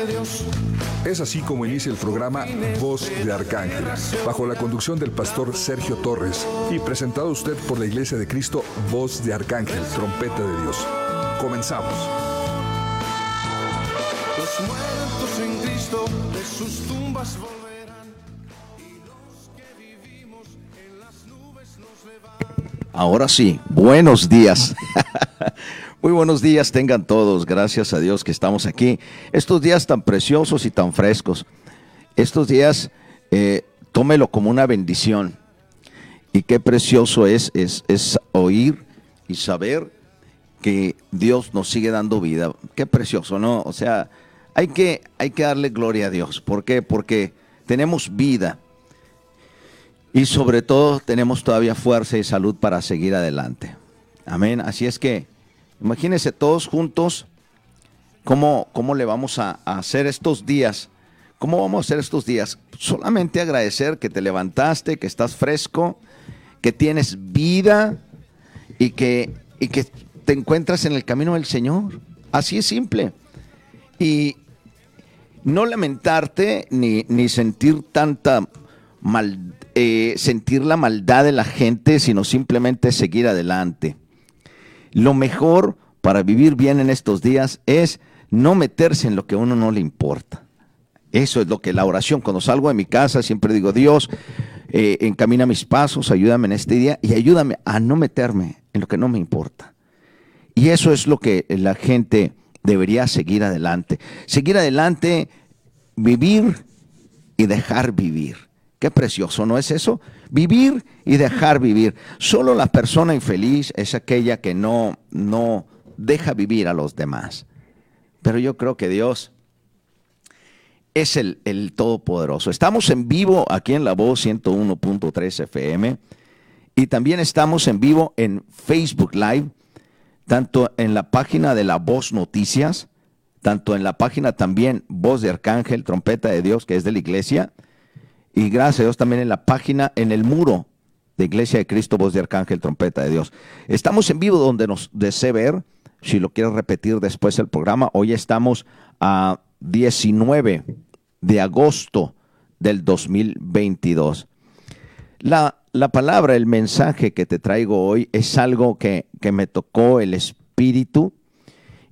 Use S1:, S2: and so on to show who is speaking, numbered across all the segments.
S1: De Dios. Es así como inicia el programa Voz de Arcángel, bajo la conducción del pastor Sergio Torres y presentado a usted por la Iglesia de Cristo Voz de Arcángel, Trompeta de Dios. Comenzamos. Los muertos en Cristo de sus tumbas volverán y los que vivimos en las nubes nos Ahora sí, buenos días. Muy buenos días tengan todos, gracias a Dios que estamos aquí. Estos días tan preciosos y tan frescos, estos días eh, tómelo como una bendición. Y qué precioso es, es, es oír y saber que Dios nos sigue dando vida. Qué precioso, ¿no? O sea, hay que, hay que darle gloria a Dios. ¿Por qué? Porque tenemos vida. Y sobre todo tenemos todavía fuerza y salud para seguir adelante. Amén. Así es que Imagínense todos juntos cómo, cómo le vamos a, hacer estos días. ¿Cómo vamos a hacer estos días? Solamente agradecer que te levantaste, que estás fresco, que tienes vida y que, y que te encuentras en el camino del Señor. Así es simple. Y no lamentarte ni, ni sentir tanta mal, eh, sentir la maldad de la gente, sino simplemente seguir adelante. Lo mejor para vivir bien en estos días es no meterse en lo que a uno no le importa. Eso es lo que la oración, cuando salgo de mi casa, siempre digo, Dios, eh, encamina mis pasos, ayúdame en este día y ayúdame a no meterme en lo que no me importa. Y eso es lo que la gente debería seguir adelante. Seguir adelante, vivir y dejar vivir. Qué precioso, ¿no es eso? Vivir y dejar vivir. Solo la persona infeliz es aquella que no, no deja vivir a los demás. Pero yo creo que Dios es el, el Todopoderoso. Estamos en vivo aquí en La Voz 101.3 FM y también estamos en vivo en Facebook Live, tanto en la página de La Voz Noticias, tanto en la página también Voz de Arcángel, Trompeta de Dios, que es de la iglesia, y gracias a Dios también en la página, en el muro de Iglesia de Cristo, Voz de Arcángel, Trompeta de Dios. Estamos en vivo donde nos desee ver. Si lo quieres repetir después del programa, hoy estamos a 19 de agosto del 2022. La, la palabra, el mensaje que te traigo hoy es algo que, me tocó el espíritu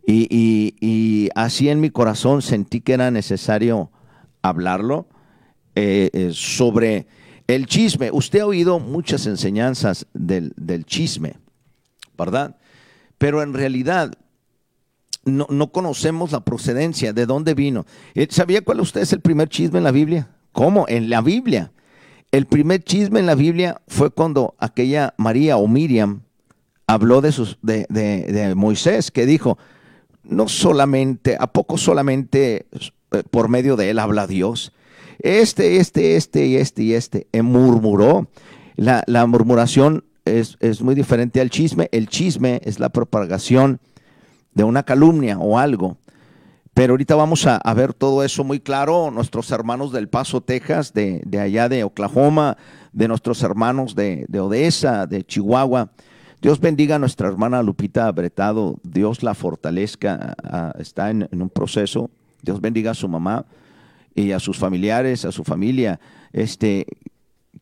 S1: y, y así en mi corazón sentí que era necesario hablarlo eh, eh, sobre el chisme. Usted ha oído muchas enseñanzas del, chisme, ¿verdad? Pero en realidad no, conocemos la procedencia, de dónde vino. Eh, ¿Sabía cuál usted es el primer chisme en la Biblia? ¿Cómo? En la Biblia. El primer chisme en la Biblia fue cuando aquella María o Miriam habló de, sus, de, de Moisés, que dijo, no solamente, ¿a poco solamente por medio de él habla Dios? Este, este, este y este y este, eh, murmuró. La, murmuración es, muy diferente al chisme. El chisme es la propagación de una calumnia o algo. Pero ahorita vamos a, ver todo eso muy claro. Nuestros hermanos del Paso, Texas, de, allá de Oklahoma, de nuestros hermanos de, Odessa, de Chihuahua. Dios bendiga a nuestra hermana Lupita Bretado. Dios la fortalezca. está en, en un proceso. Dios bendiga a su mamá y a sus familiares, a su familia, este,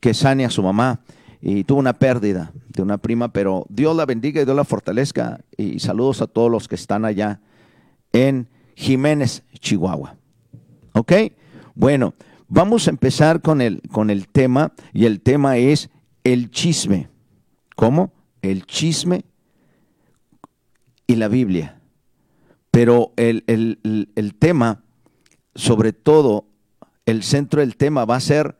S1: que sane a su mamá. Y tuvo una pérdida de una prima, pero Dios la bendiga y Dios la fortalezca. Y saludos a todos los que están allá en Jiménez, Chihuahua. ¿Ok? Bueno, vamos a empezar con el, con el tema, y el tema es el chisme. ¿Cómo? El chisme y la Biblia. Pero el, el, el tema sobre todo, el centro del tema va a ser,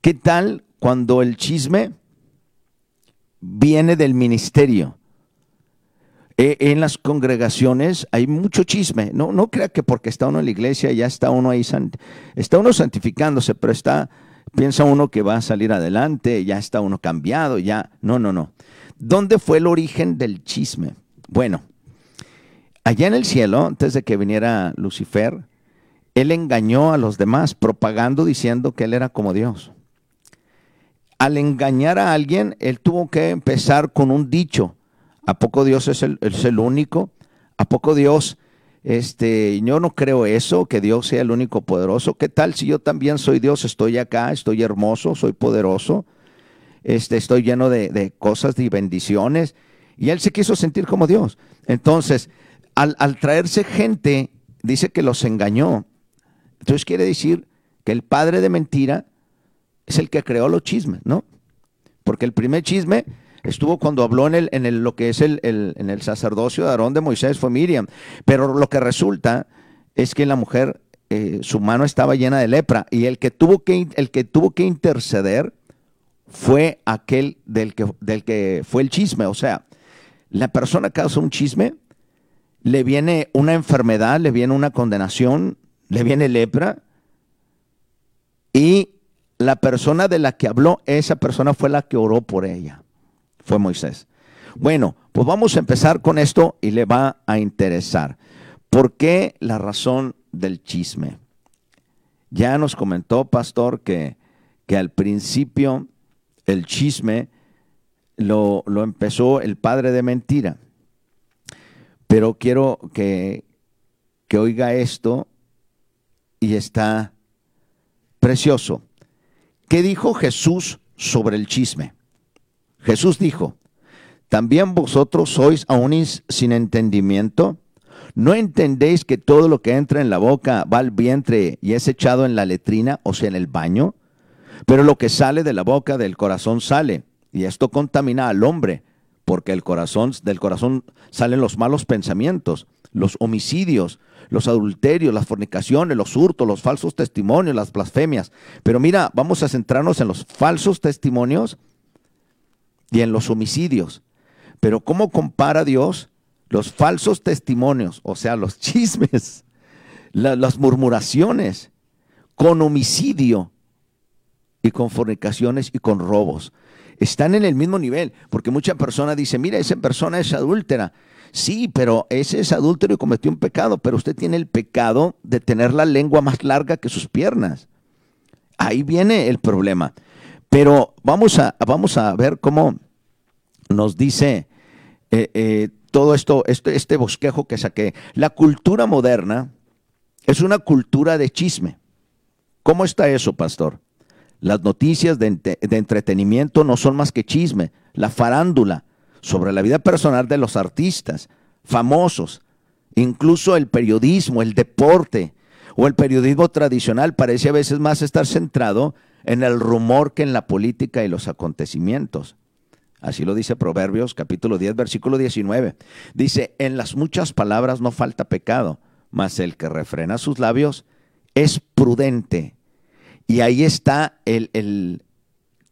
S1: ¿qué tal cuando el chisme viene del ministerio? Eh, en las congregaciones hay mucho chisme. No, no crea que porque está uno en la iglesia ya está uno ahí, está uno santificándose, pero está, piensa uno que va a salir adelante, ya está uno cambiado, ya. No, no, no. ¿Dónde fue el origen del chisme? Bueno, allá en el cielo, antes de que viniera Lucifer, él engañó a los demás, propagando diciendo que él era como Dios. Al engañar a alguien, él tuvo que empezar con un dicho. ¿A poco Dios es el, el único? ¿A poco Dios, este, yo no creo eso, que Dios sea el único poderoso? ¿Qué tal si yo también soy Dios? Estoy acá, estoy hermoso, soy poderoso, este, estoy lleno de cosas y bendiciones. Y él se quiso sentir como Dios. Entonces, al, traerse gente, dice que los engañó entonces quiere decir que el padre de mentira es el que creó los chismes, ¿no? Porque el primer chisme estuvo cuando habló en, el, en el, lo que es el, en el sacerdocio de Aarón de Moisés, fue Miriam. Pero lo que resulta es que la mujer, eh, su mano estaba llena de lepra y el que tuvo que, el que, tuvo que interceder fue aquel del que, del que fue el chisme. O sea, la persona que hace un chisme, le viene una enfermedad, le viene una condenación, le viene lepra y la persona de la que habló, esa persona fue la que oró por ella, fue Moisés. Bueno, pues vamos a empezar con esto y le va a interesar. ¿Por qué la razón del chisme? Ya nos comentó, pastor, que, que al principio el chisme lo, lo empezó el padre de mentira. Pero quiero que, que oiga esto y está precioso. ¿Qué dijo Jesús sobre el chisme? Jesús dijo, ¿también vosotros sois aún sin entendimiento? ¿No entendéis que todo lo que entra en la boca va al vientre y es echado en la letrina, o sea, en el baño? Pero lo que sale de la boca del corazón sale, y esto contamina al hombre, porque el corazón, del corazón salen los malos pensamientos, los homicidios, los adulterios, las fornicaciones, los hurtos, los falsos testimonios, las blasfemias. Pero mira, vamos a centrarnos en los falsos testimonios y en los homicidios. Pero ¿cómo compara Dios los falsos testimonios, o sea, los chismes, las murmuraciones, con homicidio y con fornicaciones y con robos? Están en el mismo nivel, porque mucha persona dice, mira, esa persona es adúltera. Sí, pero ese es adúltero y cometió un pecado, pero usted tiene el pecado de tener la lengua más larga que sus piernas. Ahí viene el problema. Pero vamos a, vamos a ver cómo nos dice eh, eh, todo esto, este, este bosquejo que saqué. La cultura moderna es una cultura de chisme. ¿Cómo está eso, pastor? Las noticias de, entretenimiento no son más que chisme. La farándula, sobre la vida personal de los artistas famosos. Incluso el periodismo, el deporte o el periodismo tradicional parece a veces más estar centrado en el rumor que en la política y los acontecimientos. Así lo dice Proverbios capítulo 10, versículo 19. Dice, en las muchas palabras no falta pecado, mas el que refrena sus labios es prudente. Y ahí está el, el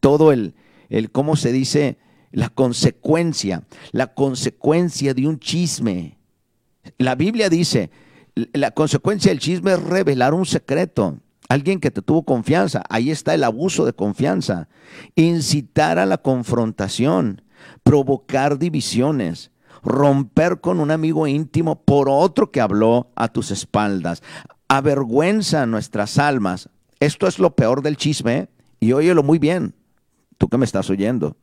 S1: todo el, el, ¿cómo se dice? la consecuencia, la consecuencia de un chisme. La Biblia dice, la consecuencia del chisme es revelar un secreto. Alguien que te tuvo confianza, ahí está el abuso de confianza. Incitar a la confrontación, provocar divisiones, romper con un amigo íntimo por otro que habló a tus espaldas. Avergüenza nuestras almas. Esto es lo peor del chisme y óyelo muy bien, tú que me estás oyendo.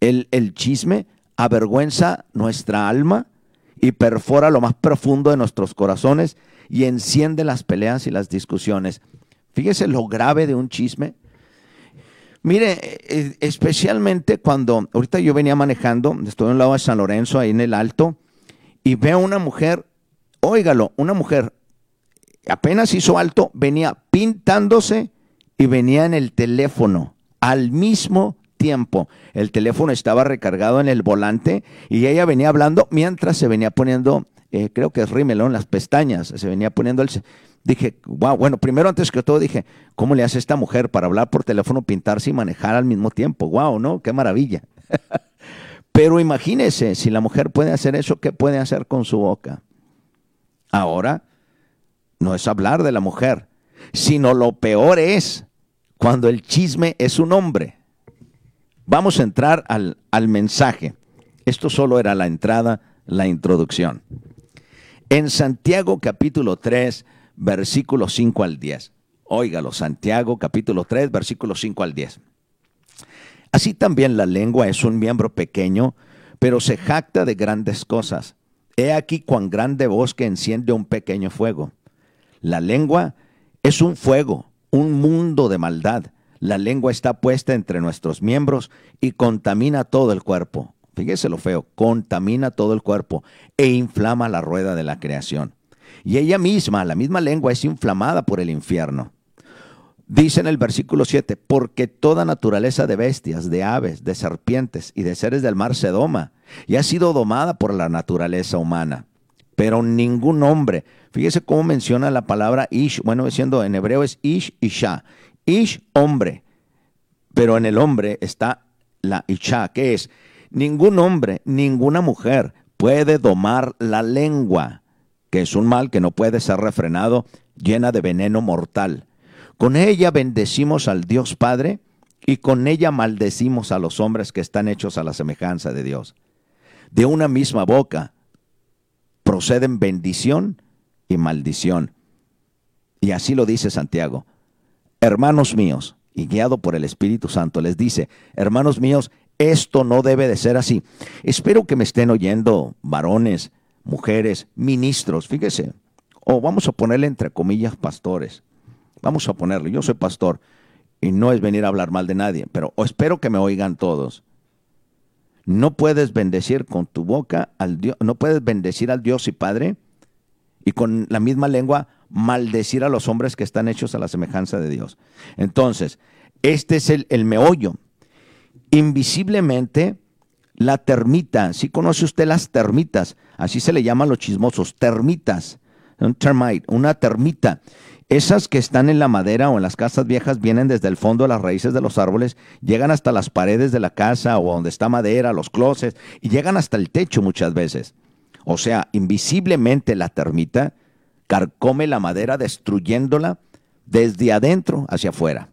S1: El, chisme avergüenza nuestra alma y perfora lo más profundo de nuestros corazones y enciende las peleas y las discusiones. Fíjese lo grave de un chisme. Mire, eh, especialmente cuando ahorita yo venía manejando, estoy a un lado de San Lorenzo, ahí en el alto, y veo una mujer, óigalo, una mujer apenas hizo alto, venía pintándose y venía en el teléfono al mismo tiempo. El teléfono estaba recargado en el volante y ella venía hablando mientras se venía poniendo, eh, creo que es rimelón, las pestañas, se venía poniendo el... Dije, wow, bueno, primero antes que todo dije, ¿cómo le hace esta mujer para hablar por teléfono, pintarse y manejar al mismo tiempo? Wow, ¿no? Qué maravilla. Pero imagínese, si la mujer puede hacer eso, ¿qué puede hacer con su boca? Ahora, no es hablar de la mujer, sino lo peor es cuando el chisme es un hombre. Vamos a entrar al, al mensaje. Esto solo era la entrada, la introducción. En Santiago capítulo 3, versículo 5 al 10. Óigalo, Santiago capítulo 3, versículo 5 al 10. Así también la lengua es un miembro pequeño, pero se jacta de grandes cosas. He aquí cuán grande bosque enciende un pequeño fuego. La lengua es un fuego, un mundo de maldad. La lengua está puesta entre nuestros miembros y contamina todo el cuerpo. Fíjese lo feo, contamina todo el cuerpo e inflama la rueda de la creación. Y ella misma, la misma lengua, es inflamada por el infierno. Dice en el versículo 7, porque toda naturaleza de bestias, de aves, de serpientes y de seres del mar se doma y ha sido domada por la naturaleza humana. Pero ningún hombre, fíjese cómo menciona la palabra ish, bueno, diciendo en hebreo es ish, isha. Ish, hombre, pero en el hombre está la isha, que es ningún hombre, ninguna mujer puede domar la lengua, que es un mal que no puede ser refrenado, llena de veneno mortal con ella bendecimos al Dios Padre y con ella maldecimos a los hombres que están hechos a la semejanza de Dios. De una misma boca proceden bendición y maldición. Y así lo dice Santiago. Hermanos míos, y guiado por el Espíritu Santo, les dice, hermanos míos, esto no debe de ser así. Espero que me estén oyendo varones, mujeres, ministros, fíjese, o vamos a ponerle entre comillas pastores Vamos a ponerle, yo soy pastor y no es venir a hablar mal de nadie, pero espero que me oigan todos. No puedes bendecir con tu boca al Dios, no puedes bendecir al Dios y Padre y con la misma lengua maldecir a los hombres que están hechos a la semejanza de Dios. Entonces, este es el, el meollo. Invisiblemente, la termita, si conoce usted las termitas, así se le llaman los chismosos, termitas, un termite, una termita. Esas que están en la madera o en las casas viejas vienen desde el fondo de las raíces de los árboles, llegan hasta las paredes de la casa o donde está madera, los closets, y llegan hasta el techo muchas veces. O sea, invisiblemente la termita carcome la madera destruyéndola desde adentro hacia afuera.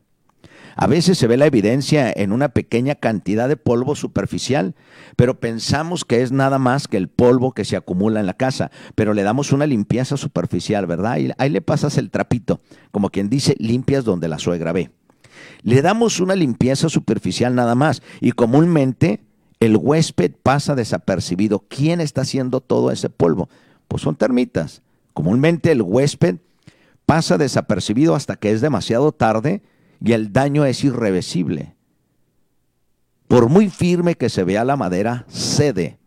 S1: A veces se ve la evidencia en una pequeña cantidad de polvo superficial, pero pensamos que es nada más que el polvo que se acumula en la casa, pero le damos una limpieza superficial, ¿verdad? Ahí le pasas el trapito, como quien dice, limpias donde la suegra ve. Le damos una limpieza superficial nada más y comúnmente el huésped pasa desapercibido. ¿Quién está haciendo todo ese polvo? Pues son termitas. Comúnmente el huésped pasa desapercibido hasta que es demasiado tarde y el daño es irreversible. Por muy firme que se vea la madera, cede.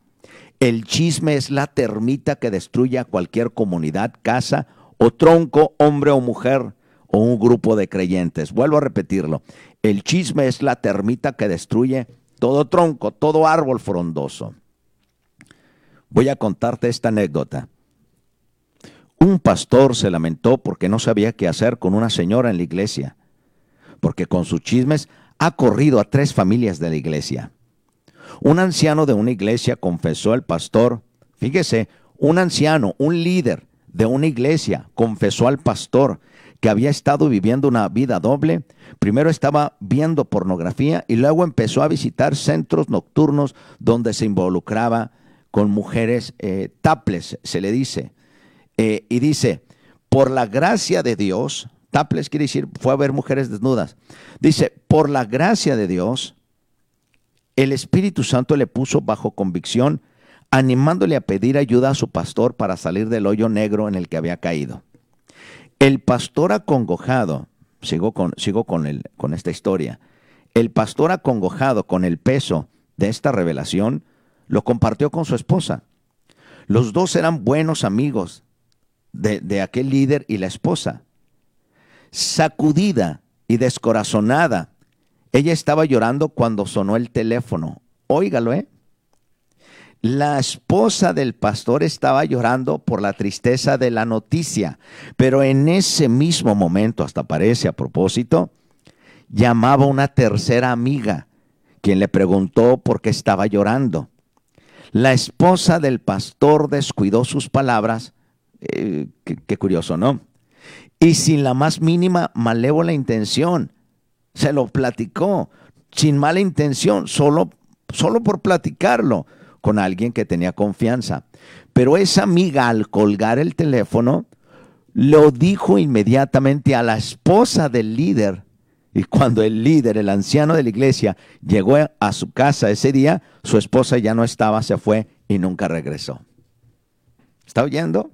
S1: El chisme es la termita que destruye a cualquier comunidad, casa o tronco, hombre o mujer o un grupo de creyentes. Vuelvo a repetirlo. El chisme es la termita que destruye todo tronco, todo árbol frondoso. Voy a contarte esta anécdota. Un pastor se lamentó porque no sabía qué hacer con una señora en la iglesia porque con sus chismes ha corrido a tres familias de la iglesia. Un anciano de una iglesia confesó al pastor, fíjese, un anciano, un líder de una iglesia confesó al pastor que había estado viviendo una vida doble. Primero estaba viendo pornografía y luego empezó a visitar centros nocturnos donde se involucraba con mujeres eh, taples, se le dice. Eh, y dice, por la gracia de Dios, Taples quiere decir, fue a ver mujeres desnudas. Dice, por la gracia de Dios, el Espíritu Santo le puso bajo convicción, animándole a pedir ayuda a su pastor para salir del hoyo negro en el que había caído. El pastor acongojado, sigo con, con, el, con esta historia, el pastor acongojado con el peso de esta revelación, lo compartió con su esposa. Los dos eran buenos amigos de, de aquel líder y la esposa sacudida y descorazonada. Ella estaba llorando cuando sonó el teléfono. Óigalo, ¿eh? La esposa del pastor estaba llorando por la tristeza de la noticia, pero en ese mismo momento, hasta parece a propósito, llamaba una tercera amiga, quien le preguntó por qué estaba llorando. La esposa del pastor descuidó sus palabras. Eh, qué, curioso, ¿no? Y sin la más mínima malévola intención. Se lo platicó sin mala intención, solo, solo por platicarlo con alguien que tenía confianza. Pero esa amiga al colgar el teléfono lo dijo inmediatamente a la esposa del líder. Y cuando el líder, el anciano de la iglesia, llegó a su casa ese día, su esposa ya no estaba, se fue y nunca regresó. ¿Está oyendo?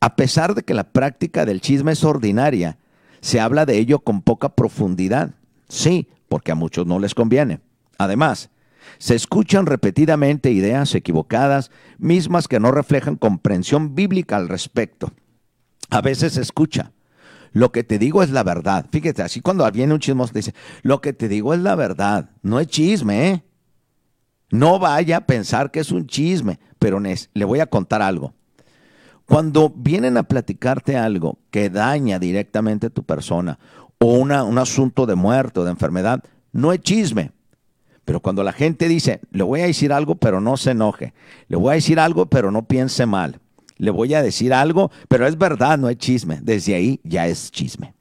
S1: A pesar de que la práctica del chisme es ordinaria, se habla de ello con poca profundidad. Sí, porque a muchos no les conviene. Además, se escuchan repetidamente ideas equivocadas, mismas que no reflejan comprensión bíblica al respecto. A veces se escucha, lo que te digo es la verdad. Fíjate, así cuando viene un chismoso te dice, lo que te digo es la verdad, no es chisme, ¿eh? No vaya a pensar que es un chisme, pero le voy a contar algo. Cuando vienen a platicarte algo que daña directamente a tu persona o una, un asunto de muerte o de enfermedad, no es chisme. Pero cuando la gente dice, le voy a decir algo, pero no se enoje, le voy a decir algo, pero no piense mal, le voy a decir algo, pero es verdad, no es chisme, desde ahí ya es chisme.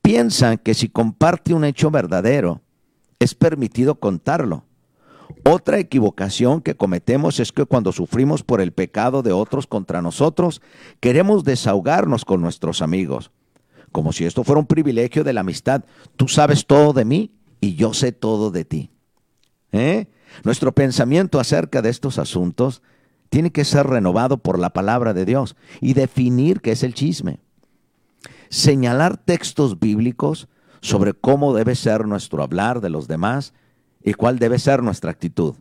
S1: Piensan que si comparte un hecho verdadero, es permitido contarlo. Otra equivocación que cometemos es que cuando sufrimos por el pecado de otros contra nosotros, queremos desahogarnos con nuestros amigos como si esto fuera un privilegio de la amistad. Tú sabes todo de mí y yo sé todo de ti. ¿Eh? Nuestro pensamiento acerca de estos asuntos tiene que ser renovado por la palabra de Dios y definir qué es el chisme. Señalar textos bíblicos sobre cómo debe ser nuestro hablar de los demás y cuál debe ser nuestra actitud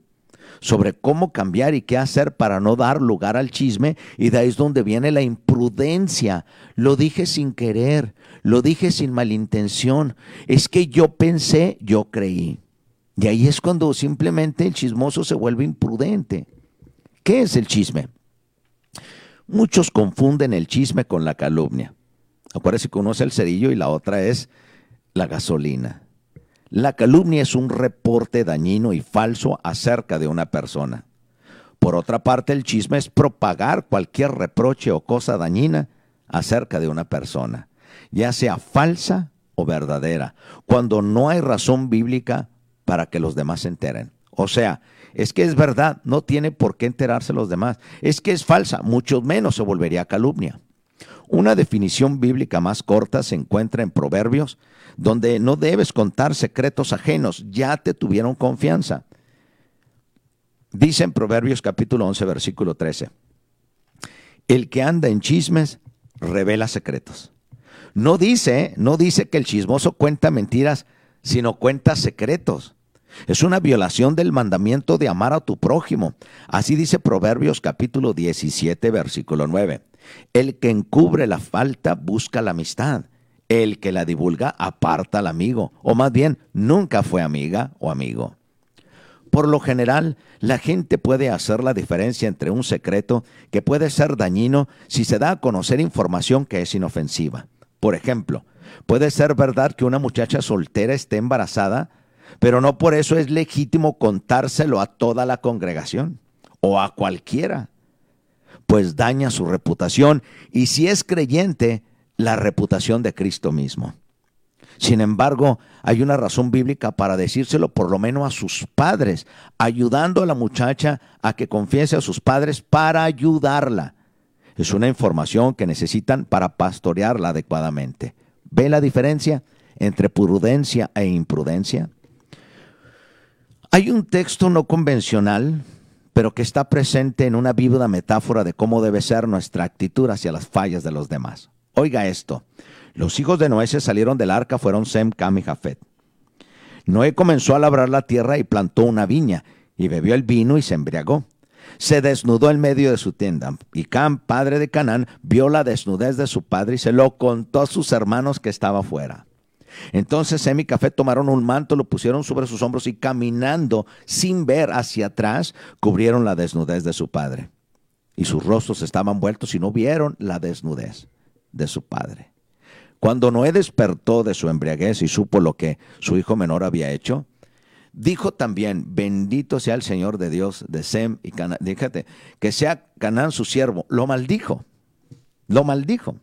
S1: sobre cómo cambiar y qué hacer para no dar lugar al chisme y de ahí es donde viene la imprudencia. Lo dije sin querer, lo dije sin malintención. Es que yo pensé, yo creí. Y ahí es cuando simplemente el chismoso se vuelve imprudente. ¿Qué es el chisme? Muchos confunden el chisme con la calumnia. Acuérdense que uno es el cerillo y la otra es la gasolina. La calumnia es un reporte dañino y falso acerca de una persona. Por otra parte, el chisme es propagar cualquier reproche o cosa dañina acerca de una persona, ya sea falsa o verdadera, cuando no hay razón bíblica para que los demás se enteren. O sea, es que es verdad, no tiene por qué enterarse los demás. Es que es falsa, mucho menos se volvería calumnia. Una definición bíblica más corta se encuentra en Proverbios, donde no debes contar secretos ajenos, ya te tuvieron confianza. Dice en Proverbios capítulo 11, versículo 13, el que anda en chismes revela secretos. No dice, no dice que el chismoso cuenta mentiras, sino cuenta secretos. Es una violación del mandamiento de amar a tu prójimo. Así dice Proverbios capítulo 17, versículo 9. El que encubre la falta busca la amistad. El que la divulga aparta al amigo, o más bien nunca fue amiga o amigo. Por lo general, la gente puede hacer la diferencia entre un secreto que puede ser dañino si se da a conocer información que es inofensiva. Por ejemplo, puede ser verdad que una muchacha soltera esté embarazada, pero no por eso es legítimo contárselo a toda la congregación o a cualquiera pues daña su reputación y si es creyente, la reputación de Cristo mismo. Sin embargo, hay una razón bíblica para decírselo por lo menos a sus padres, ayudando a la muchacha a que confiese a sus padres para ayudarla. Es una información que necesitan para pastorearla adecuadamente. ¿Ve la diferencia entre prudencia e imprudencia? Hay un texto no convencional pero que está presente en una viva metáfora de cómo debe ser nuestra actitud hacia las fallas de los demás. Oiga esto, los hijos de Noé se salieron del arca fueron Sem, Cam y Jafet. Noé comenzó a labrar la tierra y plantó una viña, y bebió el vino y se embriagó. Se desnudó en medio de su tienda, y Cam, padre de Canaán, vio la desnudez de su padre y se lo contó a sus hermanos que estaba fuera. Entonces Sem y Café tomaron un manto, lo pusieron sobre sus hombros y caminando sin ver hacia atrás, cubrieron la desnudez de su padre. Y sus rostros estaban vueltos y no vieron la desnudez de su padre. Cuando Noé despertó de su embriaguez y supo lo que su hijo menor había hecho, Dijo también, bendito sea el Señor de Dios de Sem y Canaán. Díjate, que sea Canaán su siervo. Lo maldijo. Lo maldijo.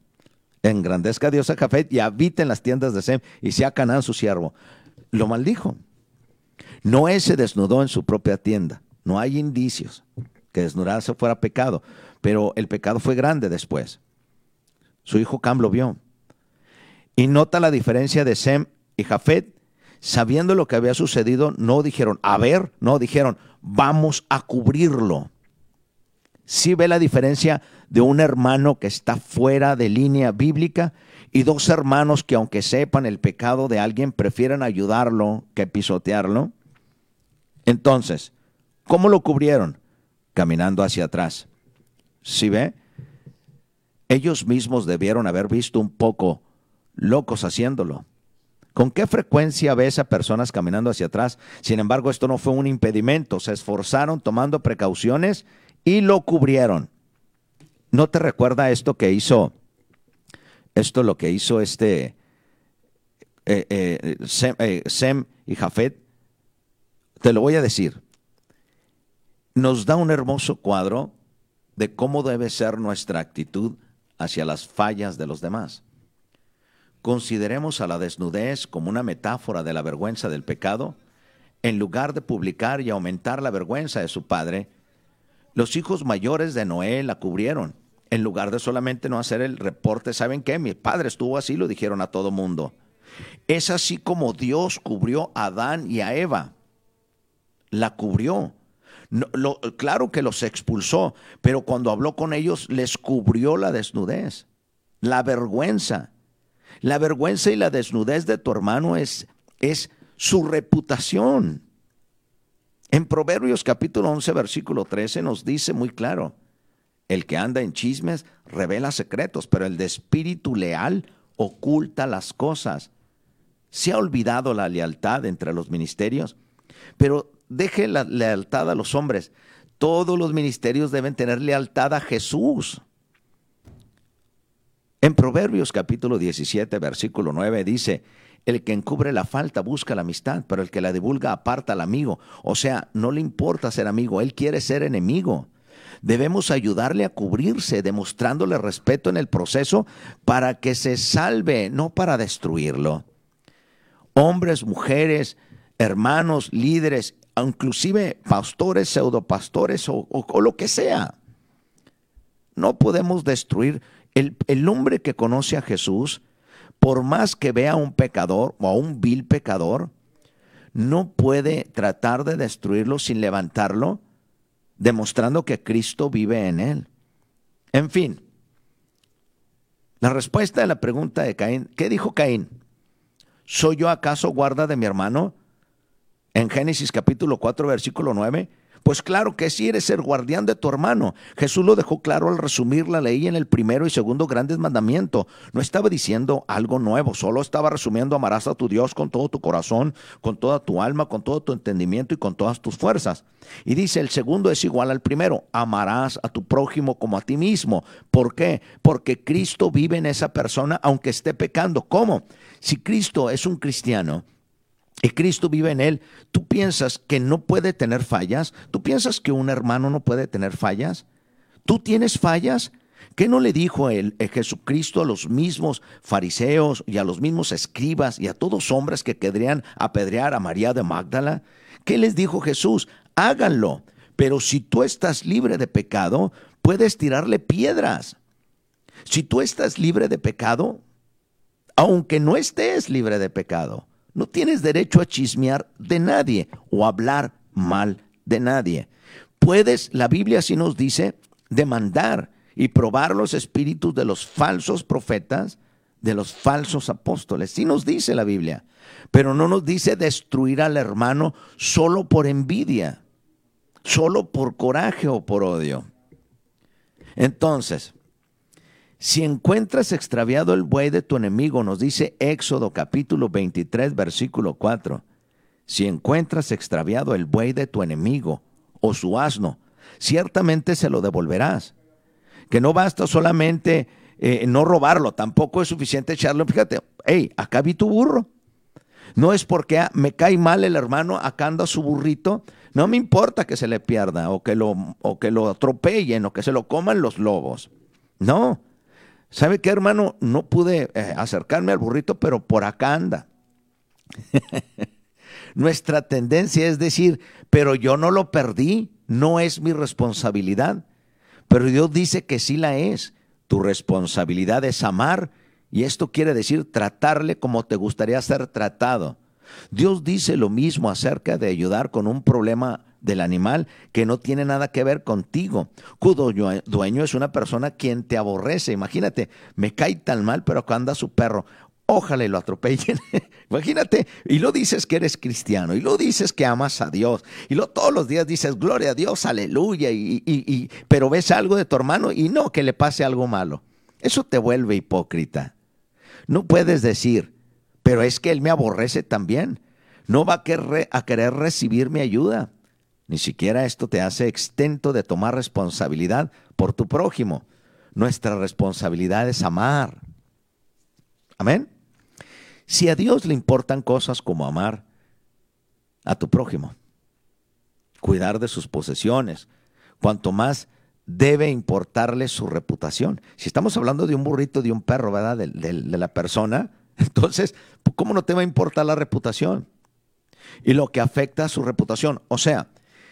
S1: Engrandezca a Dios a Jafet y habite en las tiendas de Sem y sea Canaán su siervo. Lo maldijo. Noé se desnudó en su propia tienda. No hay indicios que desnudarse fuera pecado, pero el pecado fue grande después. Su hijo Cam lo vio. Y nota la diferencia de Sem y Jafet. Sabiendo lo que había sucedido, no dijeron, a ver, no dijeron, vamos a cubrirlo. Sí ve la diferencia de un hermano que está fuera de línea bíblica y dos hermanos que aunque sepan el pecado de alguien, prefieren ayudarlo que pisotearlo. Entonces, ¿cómo lo cubrieron? Caminando hacia atrás. ¿Sí ve? Ellos mismos debieron haber visto un poco locos haciéndolo. ¿Con qué frecuencia ves a personas caminando hacia atrás? Sin embargo, esto no fue un impedimento. Se esforzaron tomando precauciones y lo cubrieron. ¿No te recuerda esto que hizo, esto lo que hizo este eh, eh, eh, Sem, y Jafet? Te lo voy a decir. Nos da un hermoso cuadro de cómo debe ser nuestra actitud hacia las fallas de los demás. Consideremos a la desnudez como una metáfora de la vergüenza del pecado. En lugar de publicar y aumentar la vergüenza de su padre, los hijos mayores de Noé la cubrieron. En lugar de solamente no hacer el reporte, ¿saben qué? Mi padre estuvo así, lo dijeron a todo mundo. Es así como Dios cubrió a Adán y a Eva. La cubrió. claro que los expulsó, pero cuando habló con ellos les cubrió la desnudez, la vergüenza. La vergüenza y la desnudez de tu hermano es, es su reputación. En Proverbios capítulo 11, versículo 13 nos dice muy claro, el que anda en chismes revela secretos, pero el de espíritu leal oculta las cosas. Se ha olvidado la lealtad entre los ministerios, pero deje la lealtad a los hombres. Todos los ministerios deben tener lealtad a Jesús. En Proverbios capítulo 17, versículo 9 dice, el que encubre la falta busca la amistad, pero el que la divulga aparta al amigo. O sea, no le importa ser amigo, él quiere ser enemigo. Debemos ayudarle a cubrirse, demostrándole respeto en el proceso para que se salve, no para destruirlo. Hombres, mujeres, hermanos, líderes, inclusive pastores, pseudopastores o, o lo que sea. No podemos destruir el, hombre que conoce a Jesús, por más que vea a un pecador o a un vil pecador, no puede tratar de destruirlo sin levantarlo, demostrando que Cristo vive en él. En fin, la respuesta a la pregunta de Caín, ¿qué dijo Caín? ¿Soy yo acaso guarda de mi hermano? En Génesis capítulo 4, versículo 9, pues claro que sí eres el guardián de tu hermano. Jesús lo dejó claro al resumir la ley en el primero y segundo grandes mandamientos. No estaba diciendo algo nuevo, solo estaba resumiendo amarás a tu Dios con todo tu corazón, con toda tu alma, con todo tu entendimiento y con todas tus fuerzas. Y dice, el segundo es igual al primero, amarás a tu prójimo como a ti mismo. ¿Por qué? Porque Cristo vive en esa persona aunque esté pecando. ¿Cómo? Si Cristo es un cristiano, y Cristo vive en él, ¿tú piensas que no puede tener fallas? ¿Tú piensas que un hermano no puede tener fallas? ¿Tú tienes fallas? ¿Qué no le dijo eh, Jesucristo a los mismos fariseos y a los mismos escribas y a todos hombres que querrían apedrear a María de Magdala? ¿Qué les dijo Jesús? Háganlo, pero si tú estás libre de pecado, puedes tirarle piedras. Si tú estás libre de pecado, aunque no estés libre de pecado, no tienes derecho a chismear de nadie o hablar mal de nadie. Puedes, la Biblia sí nos dice, demandar y probar los espíritus de los falsos profetas, de los falsos apóstoles. Sí nos dice la Biblia, pero no nos dice destruir al hermano solo por envidia, solo por coraje o por odio. Entonces, si encuentras extraviado el buey de tu enemigo, nos dice Éxodo capítulo 23, versículo 4. Si encuentras extraviado el buey de tu enemigo o su asno, ciertamente se lo devolverás. Que no basta solamente eh, no robarlo, tampoco es suficiente echarlo. Fíjate, hey, acá vi tu burro. No es porque ah, me cae mal el hermano acá anda su burrito. No me importa que se le pierda o que lo, o que lo atropellen o que se lo coman los lobos. No. ¿Sabe qué, hermano? No pude eh, acercarme al burrito, pero por acá anda. Nuestra tendencia es decir, pero yo no lo perdí, no es mi responsabilidad. Pero Dios dice que sí la es. Tu responsabilidad es amar y esto quiere decir tratarle como te gustaría ser tratado. Dios dice lo mismo acerca de ayudar con un problema del animal que no tiene nada que ver contigo. Cuyo dueño es una persona quien te aborrece. Imagínate, me cae tan mal, pero acá anda su perro ojalá lo atropellen. Imagínate, y lo dices que eres cristiano, y lo dices que amas a Dios, y lo todos los días dices gloria a Dios, aleluya, y, y, pero ves algo de tu hermano y no que le pase algo malo. Eso te vuelve hipócrita. No puedes decir, pero es que él me aborrece también. No va a querer, a querer recibir mi ayuda. Ni siquiera esto te hace extento de tomar responsabilidad por tu prójimo. Nuestra responsabilidad es amar. Amén. Si a Dios le importan cosas como amar a tu prójimo, cuidar de sus posesiones, cuanto más debe importarle su reputación. Si estamos hablando de un burrito, de un perro, ¿verdad? De, la persona, entonces, ¿cómo no te va a importar la reputación? Y lo que afecta a su reputación. O sea,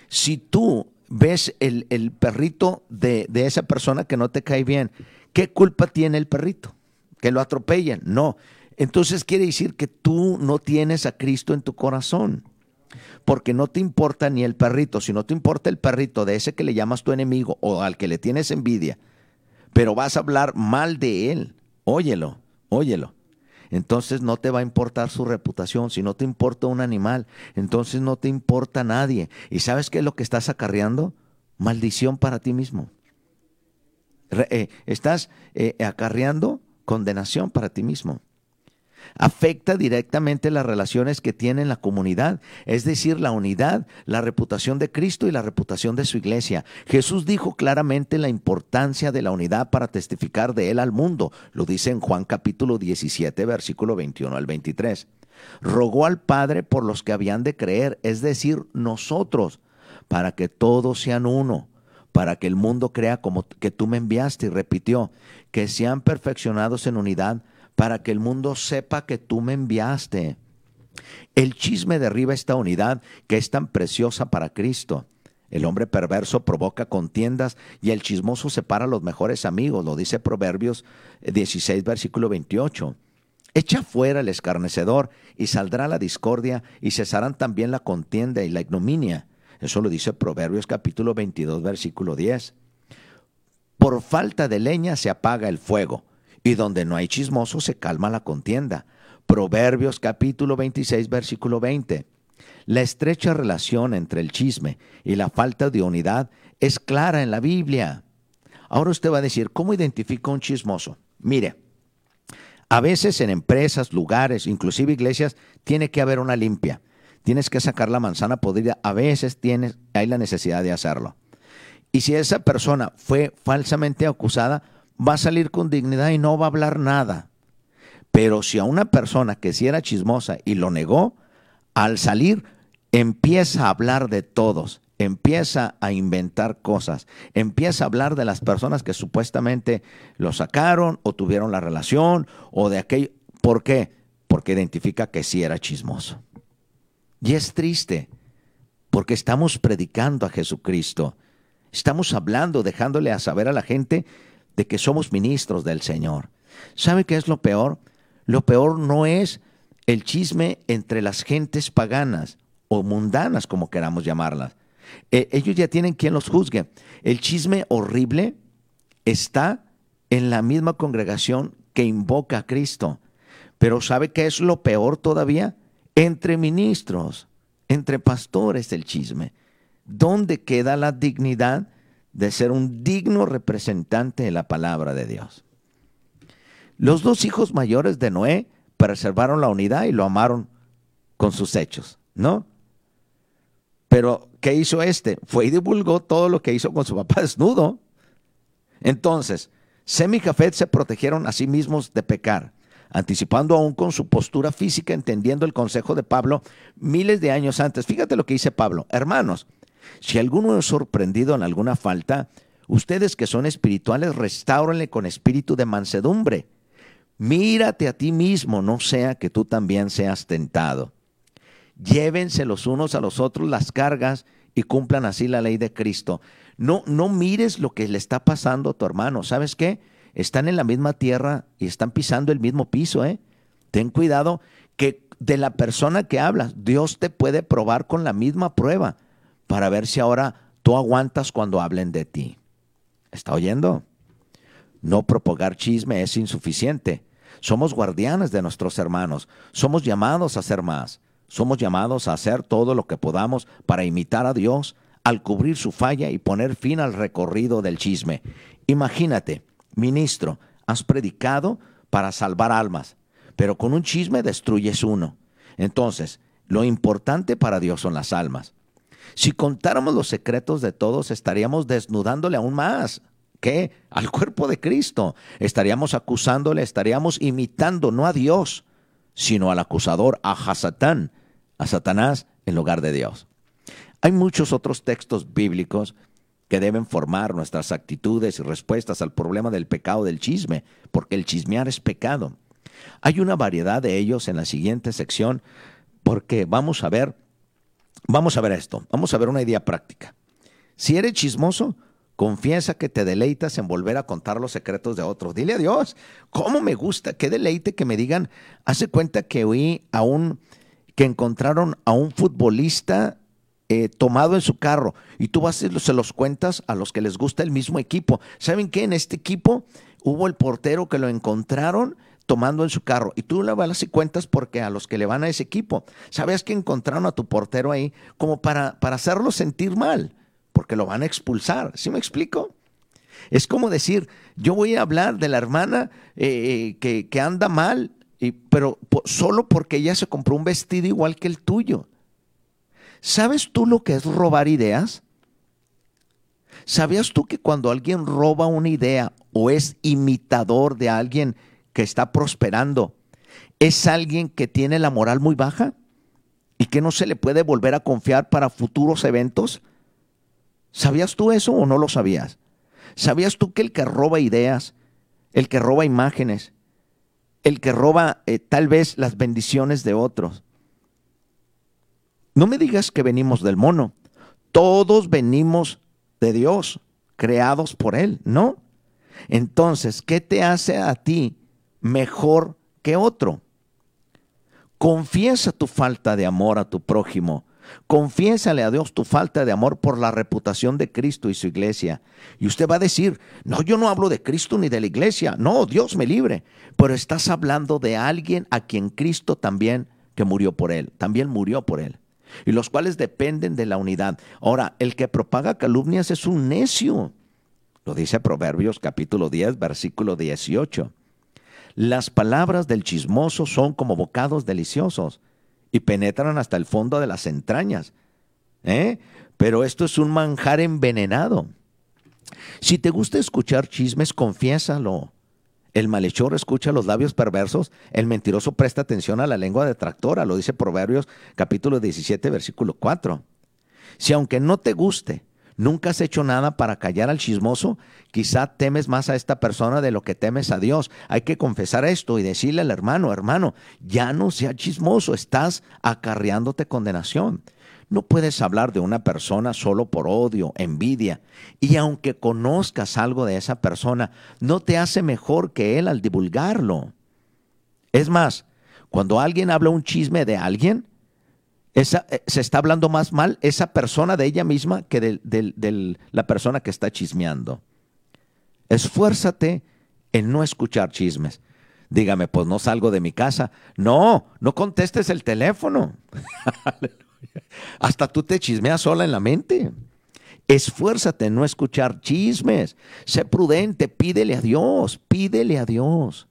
S1: si tú ves el, el perrito de, de esa persona que no te cae bien, ¿qué culpa tiene el perrito? Que lo atropellen. No, entonces quiere decir que tú no tienes a Cristo en tu corazón. Porque no te importa ni el perrito, si no te importa el perrito de ese que le llamas tu enemigo o al que le tienes envidia, pero vas a hablar mal de él, óyelo, óyelo. Entonces no te va a importar su reputación, si no te importa un animal, entonces no te importa nadie. ¿Y sabes qué es lo que estás acarreando? Maldición para ti mismo. Eh, estás eh, acarreando condenación para ti mismo afecta directamente las relaciones que tiene la comunidad, es decir, la unidad, la reputación de Cristo y la reputación de su iglesia. Jesús dijo claramente la importancia de la unidad para testificar de él al mundo, lo dice en Juan capítulo 17, versículo 21 al 23. Rogó al Padre por los que habían de creer, es decir, nosotros, para que todos sean uno para que el mundo crea como que tú me enviaste y repitió, que sean perfeccionados en unidad para que el mundo sepa que tú me enviaste. El chisme derriba esta unidad que es tan preciosa para Cristo. El hombre perverso provoca contiendas y el chismoso separa los mejores amigos, lo dice Proverbios 16, versículo 28. Echa fuera el escarnecedor y saldrá la discordia y cesarán también la contienda y la ignominia. Eso lo dice Proverbios capítulo 22, versículo 10. Por falta de leña se apaga el fuego y donde no hay chismoso se calma la contienda. Proverbios capítulo 26, versículo 20. La estrecha relación entre el chisme y la falta de unidad es clara en la Biblia. Ahora usted va a decir, ¿cómo identifica un chismoso? Mire, a veces en empresas, lugares, inclusive iglesias, tiene que haber una limpia. Tienes que sacar la manzana podrida. A veces tienes, hay la necesidad de hacerlo. Y si esa persona fue falsamente acusada, va a salir con dignidad y no va a hablar nada. Pero si a una persona que si era chismosa y lo negó, al salir empieza a hablar de todos, empieza a inventar cosas, empieza a hablar de las personas que supuestamente lo sacaron o tuvieron la relación o de aquello. ¿Por qué? Porque identifica que sí era chismoso. Y es triste, porque estamos predicando a Jesucristo. Estamos hablando, dejándole a saber a la gente de que somos ministros del Señor. ¿Sabe qué es lo peor? Lo peor no es el chisme entre las gentes paganas o mundanas, como queramos llamarlas. E, ellos ya tienen quien los juzgue. El chisme horrible está en la misma congregación que invoca a Cristo. Pero ¿sabe qué es lo peor todavía? Entre ministros, entre pastores el chisme. ¿Dónde queda la dignidad de ser un digno representante de la palabra de Dios. Los dos hijos mayores de Noé preservaron la unidad y lo amaron con sus hechos, ¿no? Pero, ¿qué hizo este? Fue y divulgó todo lo que hizo con su papá desnudo. Entonces, Sem y Jafet se protegieron a sí mismos de pecar. anticipando aún con su postura física, entendiendo el consejo de Pablo miles de años antes. Fíjate lo que dice Pablo, hermanos, si alguno es sorprendido en alguna falta, ustedes que son espirituales, restáurenle con espíritu de mansedumbre. Mírate a ti mismo, no sea que tú también seas tentado. Llévense los unos a los otros las cargas y cumplan así la ley de Cristo. No, no mires lo que le está pasando a tu hermano. ¿Sabes qué? Están en la misma tierra y están pisando el mismo piso, ¿eh? Ten cuidado que de la persona que hablas, Dios te puede probar con la misma prueba para ver si ahora tú aguantas cuando hablen de ti. ¿Está oyendo? No propagar chisme es insuficiente. Somos guardianes de nuestros hermanos. Somos llamados a ser más. Somos llamados a hacer todo lo que podamos para imitar a Dios al cubrir su falla y poner fin al recorrido del chisme. Imagínate, ministro, has predicado para salvar almas, pero con un chisme destruyes uno. Entonces, lo importante para Dios son las almas. Si contáramos los secretos de todos, estaríamos desnudándole aún más. ¿Qué? Al cuerpo de Cristo. Estaríamos acusándole, estaríamos imitando no a Dios, sino al acusador, a Hasatán, a Satanás en lugar de Dios. Hay muchos otros textos bíblicos que deben formar nuestras actitudes y respuestas al problema del pecado del chisme, porque el chismear es pecado. Hay una variedad de ellos en la siguiente sección, porque vamos a ver, vamos a ver esto, vamos a ver una idea práctica. Si eres chismoso, confiesa que te deleitas en volver a contar los secretos de otros. Dile a Dios, ¿cómo me gusta? Qué deleite que me digan, hace cuenta que oí a un, que encontraron a un futbolista eh, tomado en su carro y tú vas y se los cuentas a los que les gusta el mismo equipo. ¿Saben qué? En este equipo hubo el portero que lo encontraron tomando en su carro y tú le vas y cuentas porque a los que le van a ese equipo. ¿Sabes que encontraron a tu portero ahí como para, para hacerlo sentir mal? Porque lo van a expulsar. ¿Sí me explico? Es como decir, yo voy a hablar de la hermana eh, que, que, anda mal, y, pero solo porque ella se compró un vestido igual que el tuyo. ¿Sabes tú lo que es robar ideas? ¿Sabías tú que cuando alguien roba una idea o es imitador de alguien que está prosperando, es alguien que tiene la moral muy baja y que no se le puede volver a confiar para futuros eventos? ¿Sabías tú eso o no lo sabías? ¿Sabías tú que el que roba ideas, el que roba imágenes, el que roba eh, tal vez las bendiciones de otros, no me digas que venimos del mono. Todos venimos de Dios, creados por Él, ¿no? Entonces, ¿qué te hace a ti mejor que otro? Confiesa tu falta de amor a tu prójimo. Confiésale a Dios tu falta de amor por la reputación de Cristo y su iglesia. Y usted va a decir, no, yo no hablo de Cristo ni de la iglesia. No, Dios me libre. Pero estás hablando de alguien a quien Cristo también, que murió por él, también murió por él y los cuales dependen de la unidad. Ahora, el que propaga calumnias es un necio. Lo dice Proverbios capítulo 10, versículo 18. Las palabras del chismoso son como bocados deliciosos y penetran hasta el fondo de las entrañas. ¿Eh? Pero esto es un manjar envenenado. Si te gusta escuchar chismes, confiésalo. El malhechor escucha los labios perversos, el mentiroso presta atención a la lengua detractora, lo dice Proverbios capítulo 17, versículo 4. Si aunque no te guste, nunca has hecho nada para callar al chismoso, quizá temes más a esta persona de lo que temes a Dios. Hay que confesar esto y decirle al hermano, hermano, ya no sea chismoso, estás acarreándote condenación. No puedes hablar de una persona solo por odio, envidia. Y aunque conozcas algo de esa persona, no te hace mejor que él al divulgarlo. Es más, cuando alguien habla un chisme de alguien, esa, eh, se está hablando más mal esa persona de ella misma que de, de la persona que está chismeando. Esfuérzate en no escuchar chismes. Dígame, pues no salgo de mi casa. No, no contestes el teléfono. Hasta tú te chismeas sola en la mente. Esfuérzate en no escuchar chismes. Sé prudente, pídele a Dios, pídele a Dios,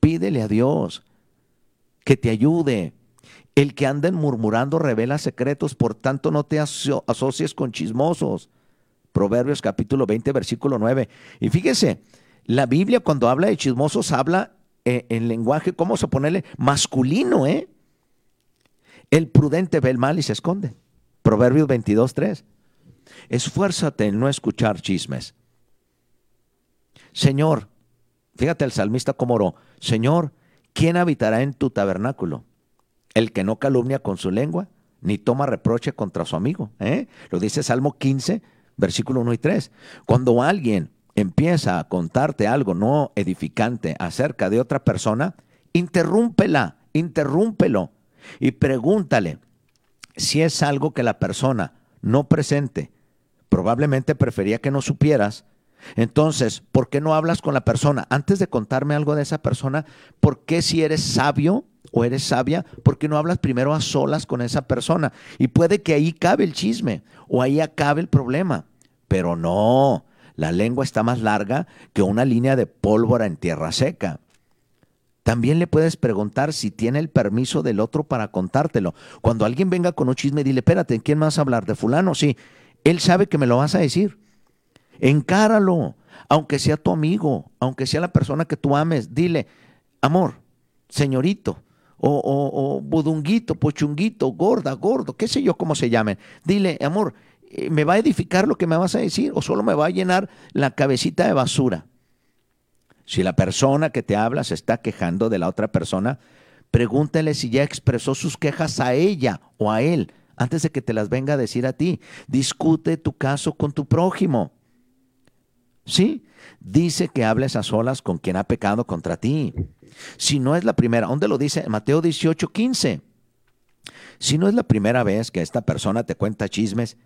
S1: pídele a Dios que te ayude. El que anda murmurando revela secretos, por tanto no te asocies con chismosos. Proverbios capítulo 20, versículo 9. Y fíjese, la Biblia cuando habla de chismosos habla eh, en lenguaje, ¿cómo se ponerle? Masculino, ¿eh? El prudente ve el mal y se esconde. Proverbios 22, 3. Esfuérzate en no escuchar chismes. Señor, fíjate el salmista como oró, Señor, ¿quién habitará en tu tabernáculo? El que no calumnia con su lengua, ni toma reproche contra su amigo. ¿eh? Lo dice Salmo 15, versículo 1 y 3. Cuando alguien empieza a contarte algo no edificante acerca de otra persona, interrúmpela, interrúmpelo y pregúntale si es algo que la persona no presente probablemente prefería que no supieras. Entonces, ¿por qué no hablas con la persona? Antes de contarme algo de esa persona, ¿por qué si eres sabio o eres sabia, por qué no hablas primero a solas con esa persona? Y puede que ahí cabe el chisme o ahí acabe el problema. Pero no, la lengua está más larga que una línea de pólvora en tierra seca. También le puedes preguntar si tiene el permiso del otro para contártelo. Cuando alguien venga con un chisme, dile, espérate, ¿quién más hablar? ¿De fulano? Sí. Él sabe que me lo vas a decir. Encáralo, aunque sea tu amigo, aunque sea la persona que tú ames. Dile, amor, señorito, o, o, budunguito, pochunguito, gorda, gordo, qué sé yo cómo se llamen. Dile, amor, eh, ¿me va a edificar lo que me vas a decir o solo me va a llenar la cabecita de basura? Si la persona que te habla se está quejando de la otra persona, pregúntale si ya expresó sus quejas a ella o a él antes de que te las venga a decir a ti. Discute tu caso con tu prójimo. ¿Sí? Dice que hables a solas con quien ha pecado contra ti. Si no es la primera, ¿dónde lo dice? Mateo 18, 15. Si no es la primera vez que esta persona te cuenta chismes,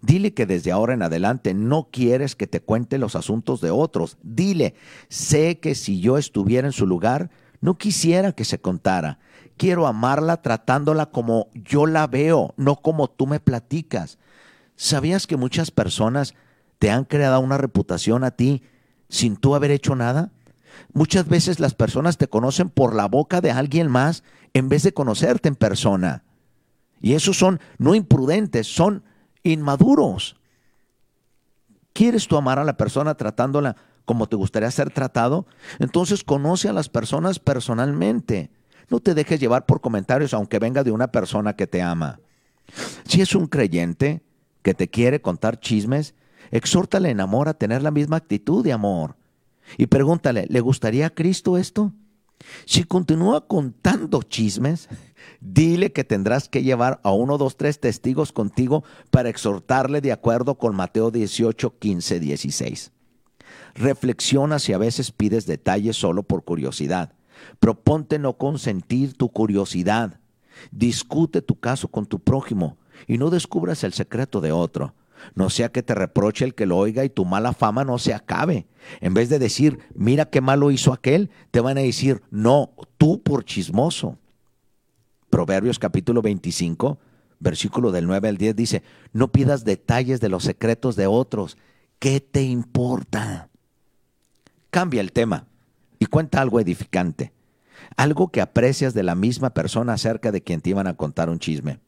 S1: dile que desde ahora en adelante no quieres que te cuente los asuntos de otros. Dile, sé que si yo estuviera en su lugar, no quisiera que se contara quiero amarla tratándola como yo la veo, no como tú me platicas. ¿Sabías que muchas personas te han creado una reputación a ti sin tú haber hecho nada? Muchas veces las personas te conocen por la boca de alguien más en vez de conocerte en persona. Y esos son no imprudentes, son inmaduros. ¿Quieres tú amar a la persona tratándola como te gustaría ser tratado? Entonces conoce a las personas personalmente. No te dejes llevar por comentarios aunque venga de una persona que te ama. Si es un creyente que te quiere contar chismes, exhórtale en amor a tener la misma actitud de amor. Y pregúntale, ¿le gustaría a Cristo esto? Si continúa contando chismes, dile que tendrás que llevar a uno, dos, tres testigos contigo para exhortarle de acuerdo con Mateo 18, 15, 16. Reflexiona si a veces pides detalles solo por curiosidad. Proponte no consentir tu curiosidad. Discute tu caso con tu prójimo y no descubras el secreto de otro. No sea que te reproche el que lo oiga y tu mala fama no se acabe. En vez de decir, mira qué malo hizo aquel, te van a decir, no, tú por chismoso. Proverbios capítulo 25, versículo del 9 al 10 dice, no pidas detalles de los secretos de otros. ¿Qué te importa? Cambia el tema y cuenta algo edificante, algo que aprecias de la misma persona acerca de quien te iban a contar un chisme.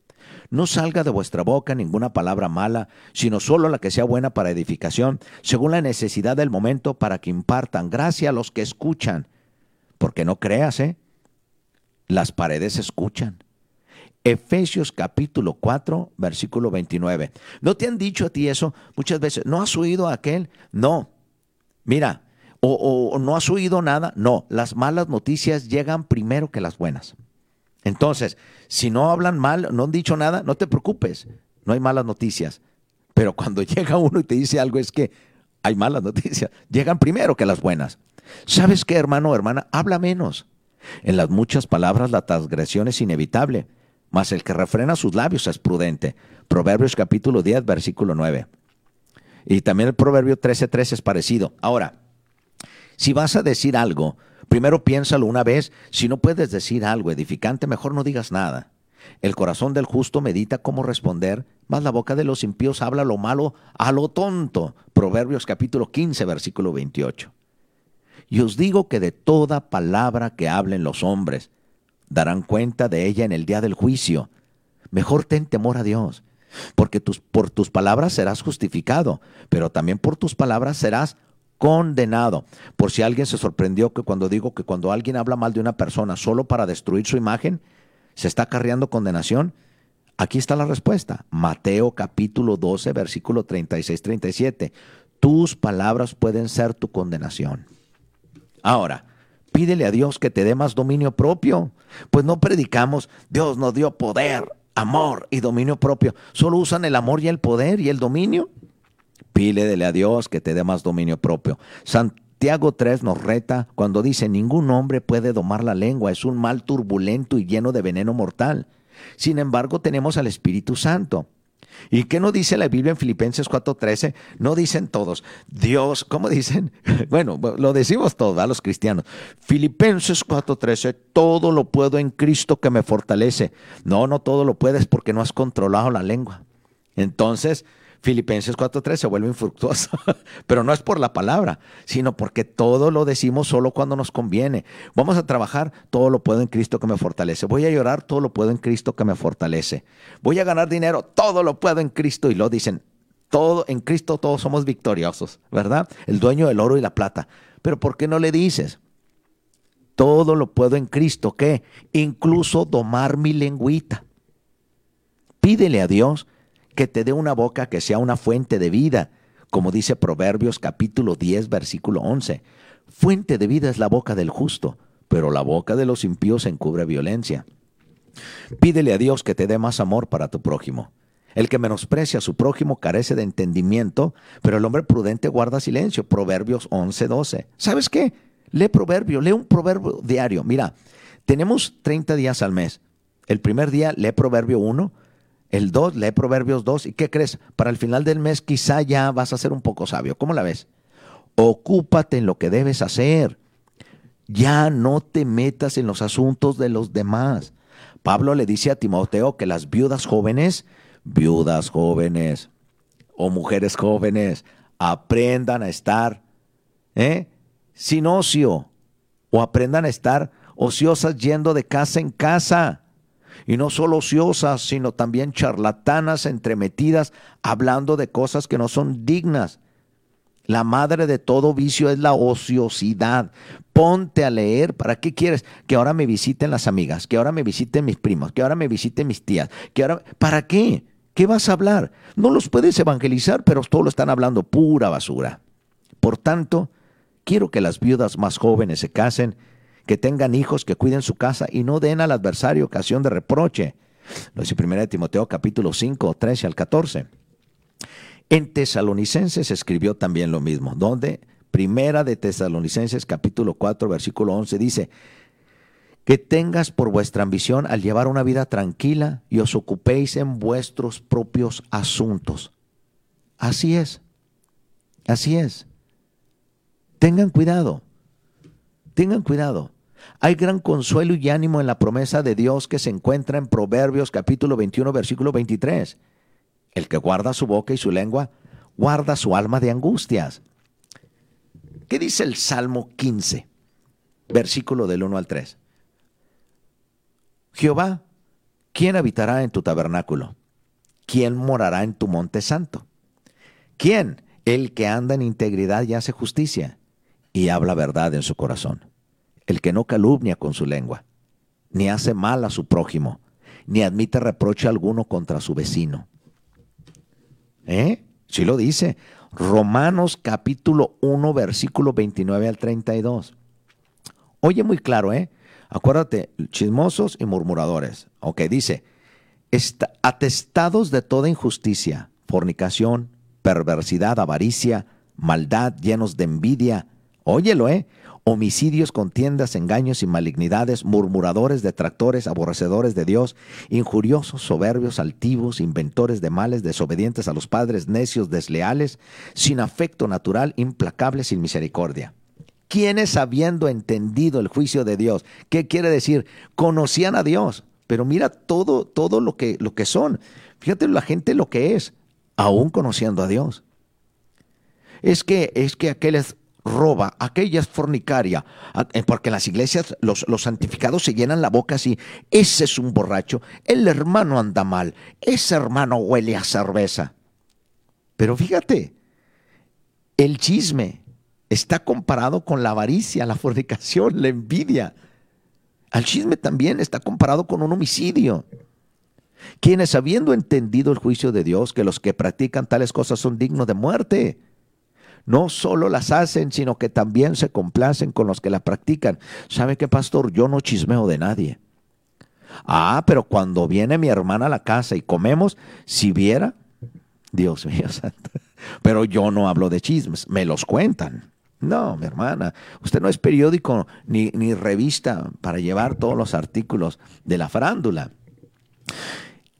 S1: No salga de vuestra boca ninguna palabra mala, sino solo la que sea buena para edificación, según la necesidad del momento, para que impartan gracia a los que escuchan. Porque no creas, ¿eh? Las paredes escuchan. Efesios capítulo 4, versículo 29. ¿No te han dicho a ti eso muchas veces? ¿No has oído a aquel? No. Mira, o, no has oído nada. No, las malas noticias llegan primero que las buenas. Entonces, si no hablan mal, no han dicho nada, no te preocupes, no hay malas noticias. Pero cuando llega uno y te dice algo es que hay malas noticias, llegan primero que las buenas. ¿Sabes qué, hermano o hermana? Habla menos. En las muchas palabras la transgresión es inevitable, mas el que refrena sus labios es prudente. Proverbios capítulo 10, versículo 9. Y también el Proverbio 13, es parecido. Ahora, si vas a decir algo, primero piénsalo una vez. Si no puedes decir algo edificante, mejor no digas nada. El corazón del justo medita cómo responder, mas la boca de los impíos habla lo malo a lo tonto. Proverbios capítulo 15, versículo 28. Y os digo que de toda palabra que hablen los hombres, darán cuenta de ella en el día del juicio. Mejor ten temor a Dios, porque tus, por tus palabras serás justificado, pero también por tus palabras serás condenado. Por si alguien se sorprendió que cuando digo que cuando alguien habla mal de una persona solo para destruir su imagen, se está acarreando condenación, aquí está la respuesta. Mateo capítulo 12, versículo 36-37. Tus palabras pueden ser tu condenación. Ahora, pídele a Dios que te dé más dominio propio. Pues no predicamos, Dios nos dio poder, amor y dominio propio. Solo usan el amor y el poder y el dominio. Pídele a Dios que te dé más dominio propio. Santiago 3 nos reta cuando dice, ningún hombre puede domar la lengua, es un mal turbulento y lleno de veneno mortal. Sin embargo, tenemos al Espíritu Santo. ¿Y qué no dice la Biblia en Filipenses 4:13? No dicen todos, Dios, ¿cómo dicen? Bueno, lo decimos todos, a los cristianos. Filipenses 4:13, todo lo puedo en Cristo que me fortalece. No, no todo lo puedes porque no has controlado la lengua. Entonces, Filipenses 4.3 se vuelve infructuoso, pero no es por la palabra, sino porque todo lo decimos solo cuando nos conviene. Vamos a trabajar, todo lo puedo en Cristo que me fortalece. Voy a llorar, todo lo puedo en Cristo que me fortalece. Voy a ganar dinero, todo lo puedo en Cristo. Y lo dicen, todo en Cristo todos somos victoriosos, ¿verdad? El dueño del oro y la plata. Pero ¿por qué no le dices? Todo lo puedo en Cristo, ¿qué? Incluso domar mi lengüita. Pídele a Dios que te dé una boca que sea una fuente de vida, como dice Proverbios capítulo 10, versículo 11. Fuente de vida es la boca del justo, pero la boca de los impíos encubre violencia. Pídele a Dios que te dé más amor para tu prójimo. El que menosprecia a su prójimo carece de entendimiento, pero el hombre prudente guarda silencio. Proverbios 11, 12. ¿Sabes qué? Lee proverbio, lee un proverbio diario. Mira, tenemos 30 días al mes. El primer día lee proverbio 1, el 2, lee Proverbios 2 y ¿qué crees? Para el final del mes quizá ya vas a ser un poco sabio. ¿Cómo la ves? Ocúpate en lo que debes hacer. Ya no te metas en los asuntos de los demás. Pablo le dice a Timoteo que las viudas jóvenes, viudas jóvenes o mujeres jóvenes, aprendan a estar ¿eh? sin ocio o aprendan a estar ociosas yendo de casa en casa y no solo ociosas, sino también charlatanas, entremetidas, hablando de cosas que no son dignas. La madre de todo vicio es la ociosidad. Ponte a leer. ¿Para qué quieres? Que ahora me visiten las amigas, que ahora me visiten mis primos, que ahora me visiten mis tías, que ahora... ¿Para qué? ¿Qué vas a hablar? No los puedes evangelizar, pero todos lo están hablando pura basura. Por tanto, quiero que las viudas más jóvenes se casen que tengan hijos, que cuiden su casa y no den al adversario ocasión de reproche. Lo dice 1 Timoteo capítulo 5, 13 al 14. En Tesalonicenses escribió también lo mismo, donde Primera de Tesalonicenses capítulo 4 versículo 11 dice, que tengas por vuestra ambición al llevar una vida tranquila y os ocupéis en vuestros propios asuntos. Así es, así es. Tengan cuidado, tengan cuidado. Hay gran consuelo y ánimo en la promesa de Dios que se encuentra en Proverbios capítulo 21, versículo 23. El que guarda su boca y su lengua, guarda su alma de angustias. ¿Qué dice el Salmo 15, versículo del 1 al 3? Jehová, ¿quién habitará en tu tabernáculo? ¿Quién morará en tu monte santo? ¿Quién? El que anda en integridad y hace justicia y habla verdad en su corazón el que no calumnia con su lengua, ni hace mal a su prójimo, ni admite reproche alguno contra su vecino. ¿Eh? Sí lo dice. Romanos capítulo 1, versículo 29 al 32. Oye muy claro, ¿eh? Acuérdate, chismosos y murmuradores. Ok, dice, atestados de toda injusticia, fornicación, perversidad, avaricia, maldad, llenos de envidia. Óyelo, ¿eh? Homicidios, contiendas, engaños y malignidades, murmuradores, detractores, aborrecedores de Dios, injuriosos, soberbios, altivos, inventores de males, desobedientes a los padres, necios, desleales, sin afecto natural, implacables, sin misericordia. Quienes habiendo entendido el juicio de Dios, ¿qué quiere decir? Conocían a Dios, pero mira todo, todo lo que, lo que son. Fíjate la gente lo que es, aún conociendo a Dios. Es que, es que aquel roba, aquella es fornicaria, eh, porque en las iglesias los, los, santificados se llenan la boca así, ese es un borracho, el hermano anda mal, ese hermano huele a cerveza. Pero fíjate, el chisme, está comparado con la avaricia, la fornicación, la envidia. Al chisme también está comparado con un homicidio. Quienes habiendo entendido el juicio de Dios, que los que practican tales cosas son dignos de muerte, no solo las hacen, sino que también se complacen con los que las practican. ¿Sabe qué, pastor? Yo no chismeo de nadie. Ah, pero cuando viene mi hermana a la casa y comemos, si viera, Dios mío santo. Pero yo no hablo de chismes, me los cuentan. No, mi hermana, usted no es periódico ni, ni revista para llevar todos los artículos de la farándula.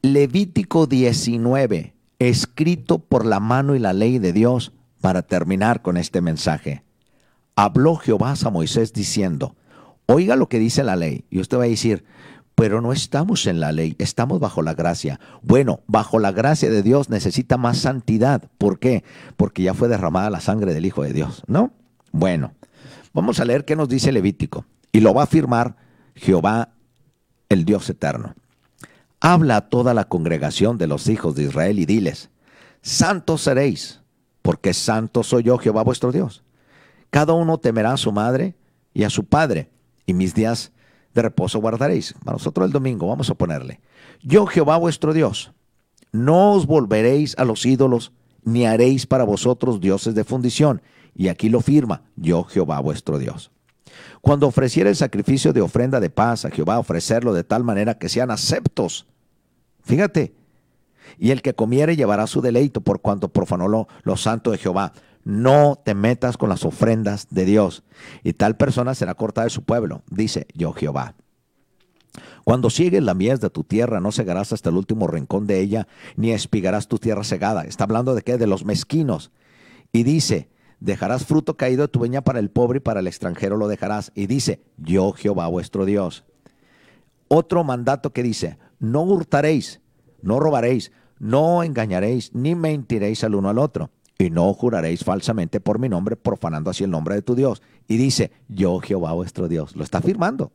S1: Levítico 19, escrito por la mano y la ley de Dios, para terminar con este mensaje. Habló Jehová a Moisés diciendo, oiga lo que dice la ley. Y usted va a decir, pero no estamos en la ley, estamos bajo la gracia. Bueno, bajo la gracia de Dios necesita más santidad. ¿Por qué? Porque ya fue derramada la sangre del Hijo de Dios, ¿no? Bueno, vamos a leer qué nos dice Levítico. Y lo va a afirmar Jehová, el Dios eterno. Habla a toda la congregación de los hijos de Israel y diles, santos seréis, porque santo soy yo, Jehová vuestro Dios. Cada uno temerá a su madre y a su padre, y mis días de reposo guardaréis. Para nosotros el domingo vamos a ponerle, yo Jehová vuestro Dios, no os volveréis a los ídolos, ni haréis para vosotros dioses de fundición. Y aquí lo firma, yo Jehová vuestro Dios. Cuando ofreciera el sacrificio de ofrenda de paz a Jehová, ofrecerlo de tal manera que sean aceptos. Fíjate, y el que comiere llevará su deleito por cuanto profanó lo, santo de Jehová. No te metas con las ofrendas de Dios, y tal persona será cortada de su pueblo, dice yo Jehová. Cuando sigues la mies de tu tierra, no cegarás hasta el último rincón de ella, ni espigarás tu tierra cegada. Está hablando de qué? De los mezquinos. Y dice, dejarás fruto caído de tu viña para el pobre y para el extranjero lo dejarás. Y dice, yo Jehová vuestro Dios. Otro mandato que dice, no hurtaréis, no robaréis, no engañaréis, ni mentiréis al uno al otro. Y no juraréis falsamente por mi nombre, profanando así el nombre de tu Dios. Y dice, yo Jehová vuestro Dios. Lo está afirmando.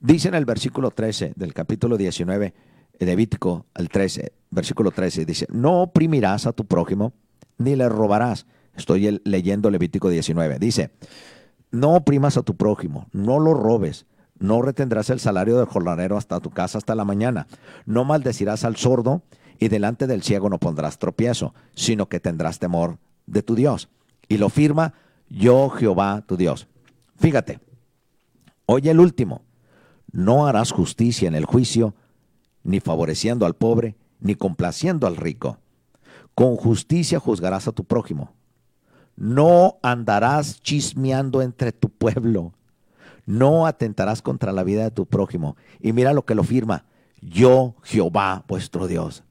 S1: Dice en el versículo 13 del capítulo 19, Levítico al 13, versículo 13, dice, no oprimirás a tu prójimo, ni le robarás, Estoy leyendo Levítico 19. Dice, no oprimas a tu prójimo, no lo robes, no retendrás el salario del jornalero hasta tu casa hasta la mañana, no maldecirás al sordo y delante del ciego no pondrás tropiezo, sino que tendrás temor de tu Dios. Y lo firma yo Jehová tu Dios. Fíjate, oye el último, no harás justicia en el juicio, ni favoreciendo al pobre, ni complaciendo al rico. Con justicia juzgarás a tu prójimo no andarás chismeando entre tu pueblo. No atentarás contra la vida de tu prójimo. Y mira lo que lo firma. Yo, Jehová, vuestro Dios.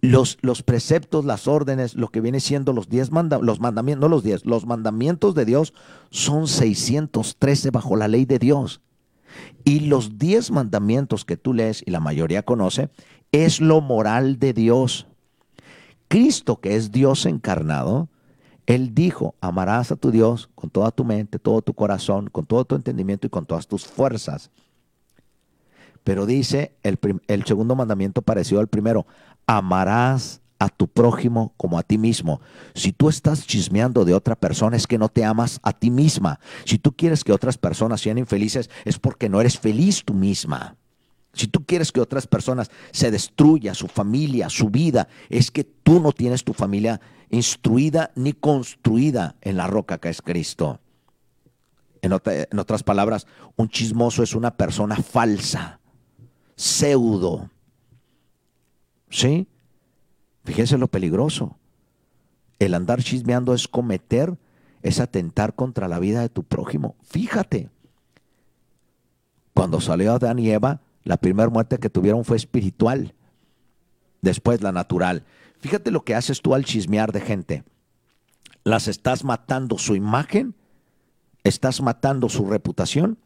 S1: Los, los preceptos, las órdenes, lo que viene siendo los diez mandamientos, los mandamientos, no los diez, los mandamientos de Dios son 613 bajo la ley de Dios. Y los diez mandamientos que tú lees y la mayoría conoce, es lo moral de Dios. Cristo, que es Dios encarnado, él dijo, amarás a tu Dios con toda tu mente, todo tu corazón, con todo tu entendimiento y con todas tus fuerzas. Pero dice el, segundo mandamiento parecido al primero, amarás a tu prójimo como a ti mismo. Si tú estás chismeando de otra persona es que no te amas a ti misma. Si tú quieres que otras personas sean infelices es porque no eres feliz tú misma. Si tú quieres que otras personas se destruya su familia, su vida, es que tú no tienes tu familia instruida ni construida en la roca que es Cristo. En, otras palabras, un chismoso es una persona falsa, pseudo. ¿Sí? Fíjense lo peligroso. El andar chismeando es cometer, es atentar contra la vida de tu prójimo. Fíjate. Cuando salió Adán y Eva, la primera muerte que tuvieron fue espiritual, después la natural. Fíjate lo que haces tú al chismear de gente. Las estás matando su imagen, estás matando su reputación.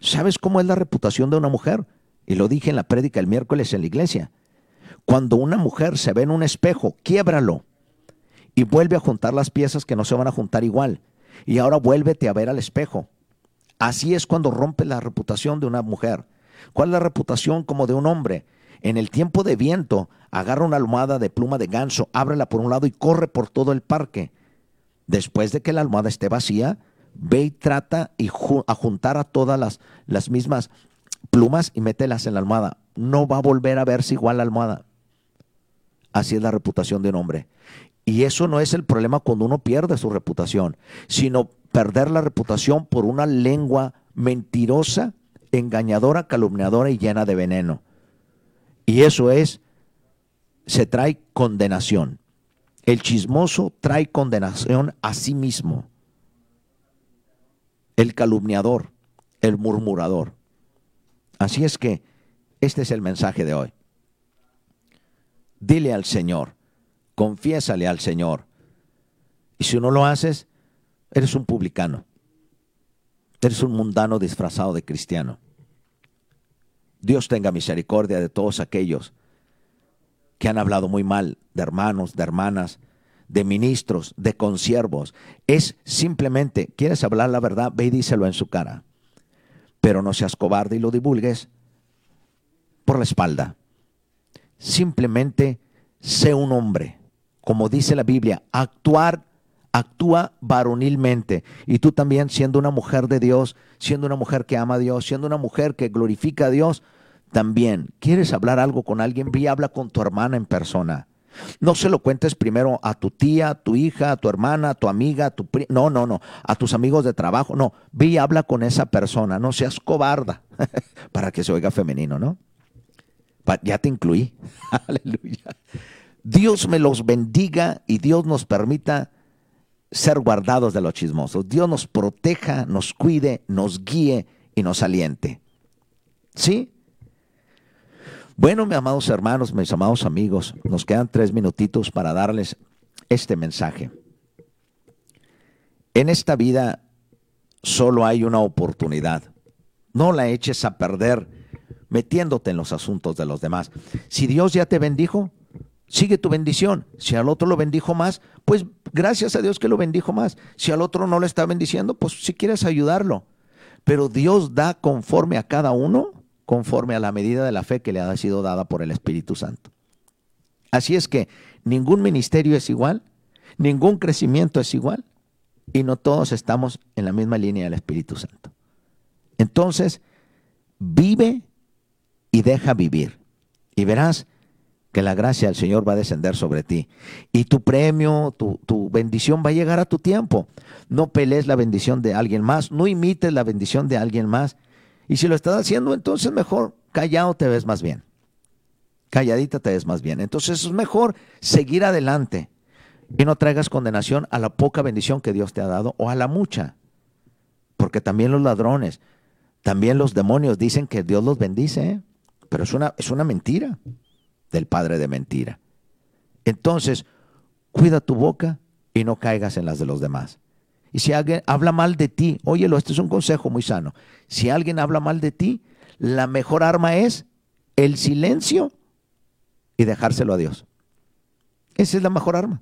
S1: ¿Sabes cómo es la reputación de una mujer? Y lo dije en la prédica el miércoles en la iglesia. Cuando una mujer se ve en un espejo, quiébralo y vuelve a juntar las piezas que no se van a juntar igual. Y ahora vuélvete a ver al espejo. Así es cuando rompe la reputación de una mujer. ¿Cuál es la reputación como de un hombre? En el tiempo de viento, agarra una almohada de pluma de ganso, ábrela por un lado y corre por todo el parque. Después de que la almohada esté vacía, ve y trata y a juntar a todas las, las mismas plumas y mételas en la almohada. No va a volver a verse igual la almohada. Así es la reputación de un hombre. Y eso no es el problema cuando uno pierde su reputación, sino perder la reputación por una lengua mentirosa, engañadora, calumniadora y llena de veneno. Y eso es, se trae condenación. El chismoso trae condenación a sí mismo. El calumniador, el murmurador. Así es que este es el mensaje de hoy. Dile al Señor, confiésale al Señor. Y si no lo haces, eres un publicano. Eres un mundano disfrazado de cristiano. Dios tenga misericordia de todos aquellos que han hablado muy mal de hermanos, de hermanas, de ministros, de consiervos. Es simplemente, ¿quieres hablar la verdad? Ve y díselo en su cara. Pero no seas cobarde y lo divulgues por la espalda. Simplemente sé un hombre. Como dice la Biblia, actuar, actúa varonilmente. Y tú también, siendo una mujer de Dios, siendo una mujer que ama a Dios, siendo una mujer que glorifica a Dios, también. ¿Quieres hablar algo con alguien? Y habla con tu hermana en persona. No se lo cuentes primero a tu tía, a tu hija, a tu hermana, a tu amiga, a tu no, no, no, a tus amigos de trabajo. No, ve y habla con esa persona. No seas cobarda para que se oiga femenino, ¿no? Ya te incluí. Aleluya. Dios me los bendiga y Dios nos permita ser guardados de los chismosos. Dios nos proteja, nos cuide, nos guíe y nos aliente. ¿Sí? Bueno, mis amados hermanos, mis amados amigos, nos quedan tres minutitos para darles este mensaje. En esta vida solo hay una oportunidad. No la eches a perder metiéndote en los asuntos de los demás. Si Dios ya te bendijo, sigue tu bendición. Si al otro lo bendijo más, pues gracias a Dios que lo bendijo más. Si al otro no lo está bendiciendo, pues si quieres ayudarlo. Pero Dios da conforme a cada uno, conforme a la medida de la fe que le ha sido dada por el Espíritu Santo. Así es que ningún ministerio es igual, ningún crecimiento es igual, y no todos estamos en la misma línea del Espíritu Santo. Entonces, vive y deja vivir. Y verás que la gracia del Señor va a descender sobre ti. Y tu premio, tu, tu, bendición va a llegar a tu tiempo. No pelees la bendición de alguien más, no imites la bendición de alguien más. Y si lo estás haciendo, entonces mejor callado te ves más bien. Calladita te ves más bien. Entonces es mejor seguir adelante y no traigas condenación a la poca bendición que Dios te ha dado o a la mucha. Porque también los ladrones, también los demonios dicen que Dios los bendice. ¿eh? pero es una, es una mentira del padre de mentira. Entonces, cuida tu boca y no caigas en las de los demás. Y si alguien habla mal de ti, óyelo, este es un consejo muy sano. Si alguien habla mal de ti, la mejor arma es el silencio y dejárselo a Dios. Esa es la mejor arma.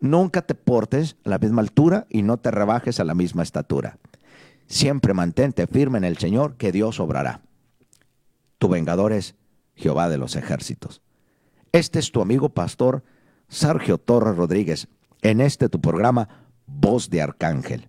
S1: Nunca te portes a la misma altura y no te rebajes a la misma estatura. Siempre mantente firme en el Señor, que Dios obrará. Tu vengador es Jehová de los ejércitos. Este es tu amigo pastor Sergio Torres Rodríguez en este tu programa Voz de Arcángel.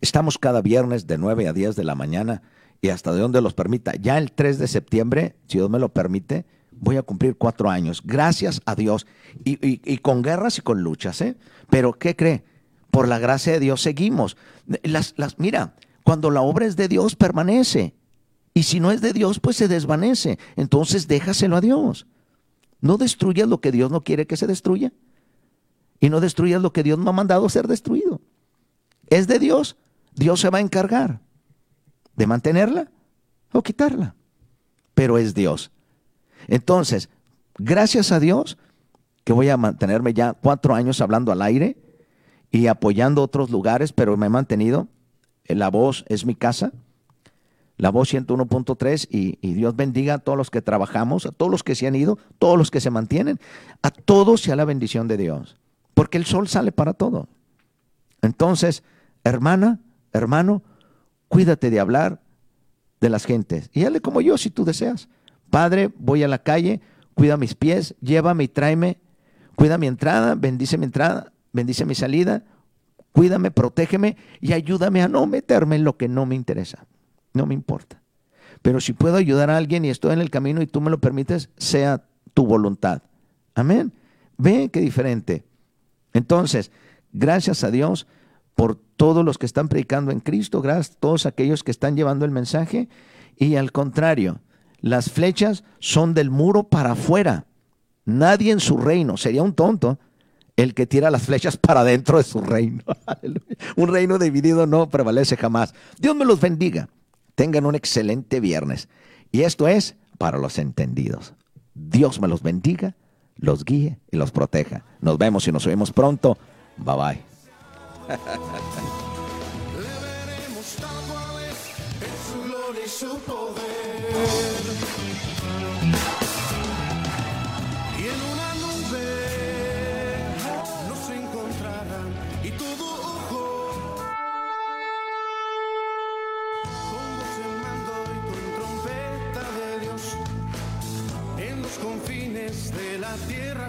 S1: Estamos cada viernes de 9 a 10 de la mañana y hasta de donde los permita. Ya el 3 de septiembre, si Dios me lo permite, voy a cumplir cuatro años. Gracias a Dios. Y, con guerras y con luchas, ¿eh? Pero ¿qué cree? Por la gracia de Dios seguimos. Las, las, mira, cuando la obra es de Dios, permanece. Y si no es de Dios, pues se desvanece. Entonces déjaselo a Dios. No destruyas lo que Dios no quiere que se destruya. Y no destruyas lo que Dios no ha mandado ser destruido. Es de Dios. Dios se va a encargar de mantenerla o quitarla. Pero es Dios. Entonces, gracias a Dios que voy a mantenerme ya cuatro años hablando al aire y apoyando otros lugares, pero me he mantenido. La voz es mi casa la voz 101.3 y, y, Dios bendiga a todos los que trabajamos, a todos los que se han ido, todos los que se mantienen, a todos sea la bendición de Dios, porque el sol sale para todo. Entonces, hermana, hermano, cuídate de hablar de las gentes y hazle como yo si tú deseas. Padre, voy a la calle, cuida mis pies, llévame y tráeme, cuida mi entrada, bendice mi entrada, bendice mi salida, cuídame, protégeme y ayúdame a no meterme en lo que no me interesa, no me importa. Pero si puedo ayudar a alguien y estoy en el camino y tú me lo permites, sea tu voluntad. Amén. Ve qué diferente. Entonces, gracias a Dios por todos los que están predicando en Cristo, gracias a todos aquellos que están llevando el mensaje. Y al contrario, las flechas son del muro para afuera. Nadie en su reino, sería un tonto el que tira las flechas para dentro de su reino. un reino dividido no prevalece jamás. Dios me los bendiga. Tengan un excelente viernes. Y esto es para los entendidos. Dios me los bendiga, los guíe y los proteja. Nos vemos y nos oímos pronto. Bye bye.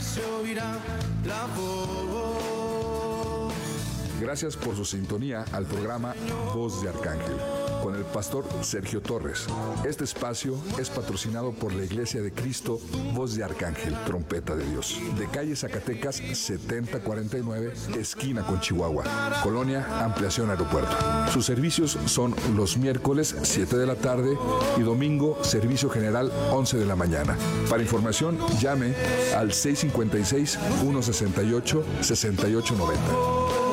S2: Se oirá la voz. Gracias por su sintonía al programa Voz de Arcángel con el pastor Sergio Torres. Este espacio es patrocinado por la Iglesia de Cristo, Voz de Arcángel, Trompeta de Dios, de calle Zacatecas 7049, esquina con Chihuahua, Colonia Ampliación Aeropuerto. Sus servicios son los miércoles 7 de la tarde y domingo servicio general 11 de la mañana. Para información, llame al 656 168 6890.